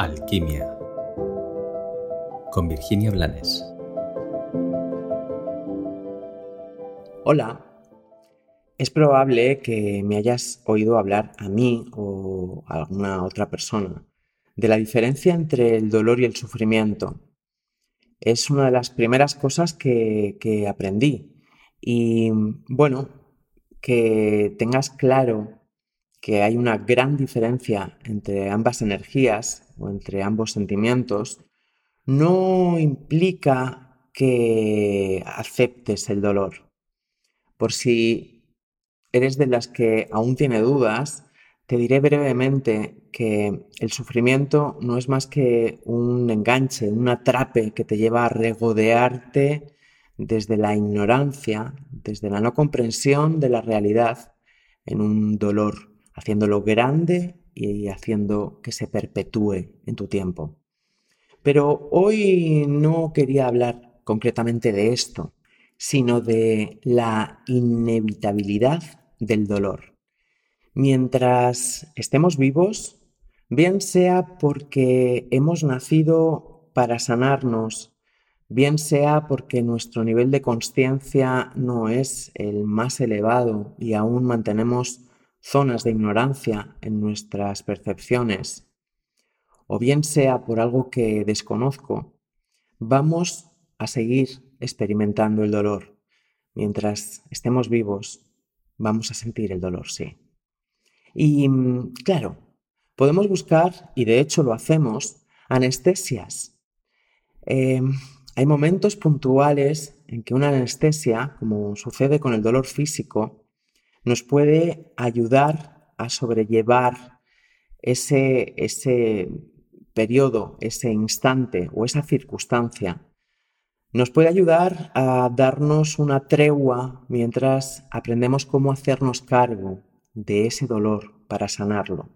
Alquimia con Virginia Blanes. Hola, es probable que me hayas oído hablar a mí o a alguna otra persona de la diferencia entre el dolor y el sufrimiento. Es una de las primeras cosas que, que aprendí y bueno, que tengas claro que hay una gran diferencia entre ambas energías o entre ambos sentimientos, no implica que aceptes el dolor. Por si eres de las que aún tiene dudas, te diré brevemente que el sufrimiento no es más que un enganche, un atrape que te lleva a regodearte desde la ignorancia, desde la no comprensión de la realidad, en un dolor haciéndolo grande y haciendo que se perpetúe en tu tiempo. Pero hoy no quería hablar concretamente de esto, sino de la inevitabilidad del dolor. Mientras estemos vivos, bien sea porque hemos nacido para sanarnos, bien sea porque nuestro nivel de conciencia no es el más elevado y aún mantenemos zonas de ignorancia en nuestras percepciones, o bien sea por algo que desconozco, vamos a seguir experimentando el dolor. Mientras estemos vivos, vamos a sentir el dolor, sí. Y claro, podemos buscar, y de hecho lo hacemos, anestesias. Em, hay momentos puntuales en que una anestesia, como sucede con el dolor físico, nos puede ayudar a sobrellevar ese, ese periodo, ese instante o esa circunstancia. Nos puede ayudar a darnos una tregua mientras aprendemos cómo hacernos cargo de ese dolor para sanarlo.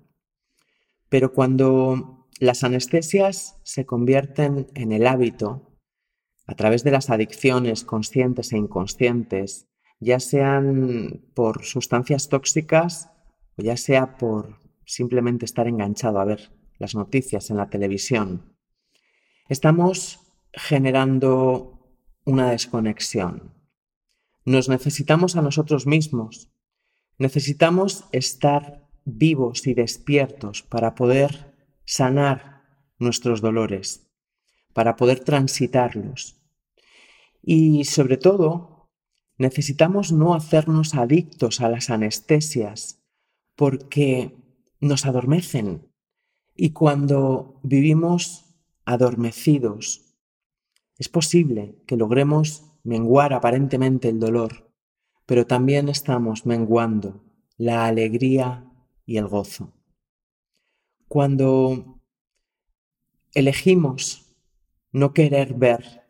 Pero cuando las anestesias se convierten en el hábito, a través de las adicciones conscientes e inconscientes, ya sean por sustancias tóxicas o ya sea por simplemente estar enganchado a ver las noticias en la televisión. Estamos generando una desconexión. Nos necesitamos a nosotros mismos. Necesitamos estar vivos y despiertos para poder sanar nuestros dolores, para poder transitarlos. Y sobre todo, Necesitamos no hacernos adictos a las anestesias porque nos adormecen. Y cuando vivimos adormecidos, es posible que logremos menguar aparentemente el dolor, pero también estamos menguando la alegría y el gozo. Cuando elegimos no querer ver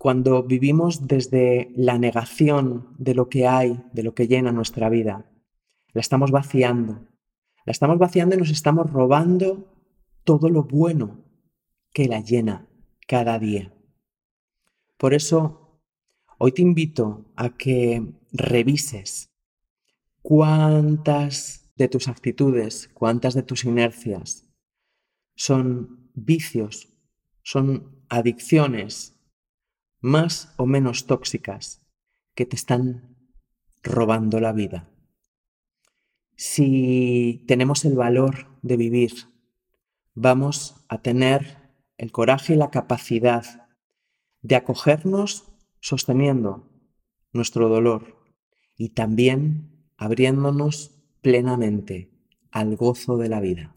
cuando vivimos desde la negación de lo que hay, de lo que llena nuestra vida. La estamos vaciando. La estamos vaciando y nos estamos robando todo lo bueno que la llena cada día. Por eso, hoy te invito a que revises cuántas de tus actitudes, cuántas de tus inercias son vicios, son adicciones más o menos tóxicas que te están robando la vida. Si tenemos el valor de vivir, vamos a tener el coraje y la capacidad de acogernos sosteniendo nuestro dolor y también abriéndonos plenamente al gozo de la vida.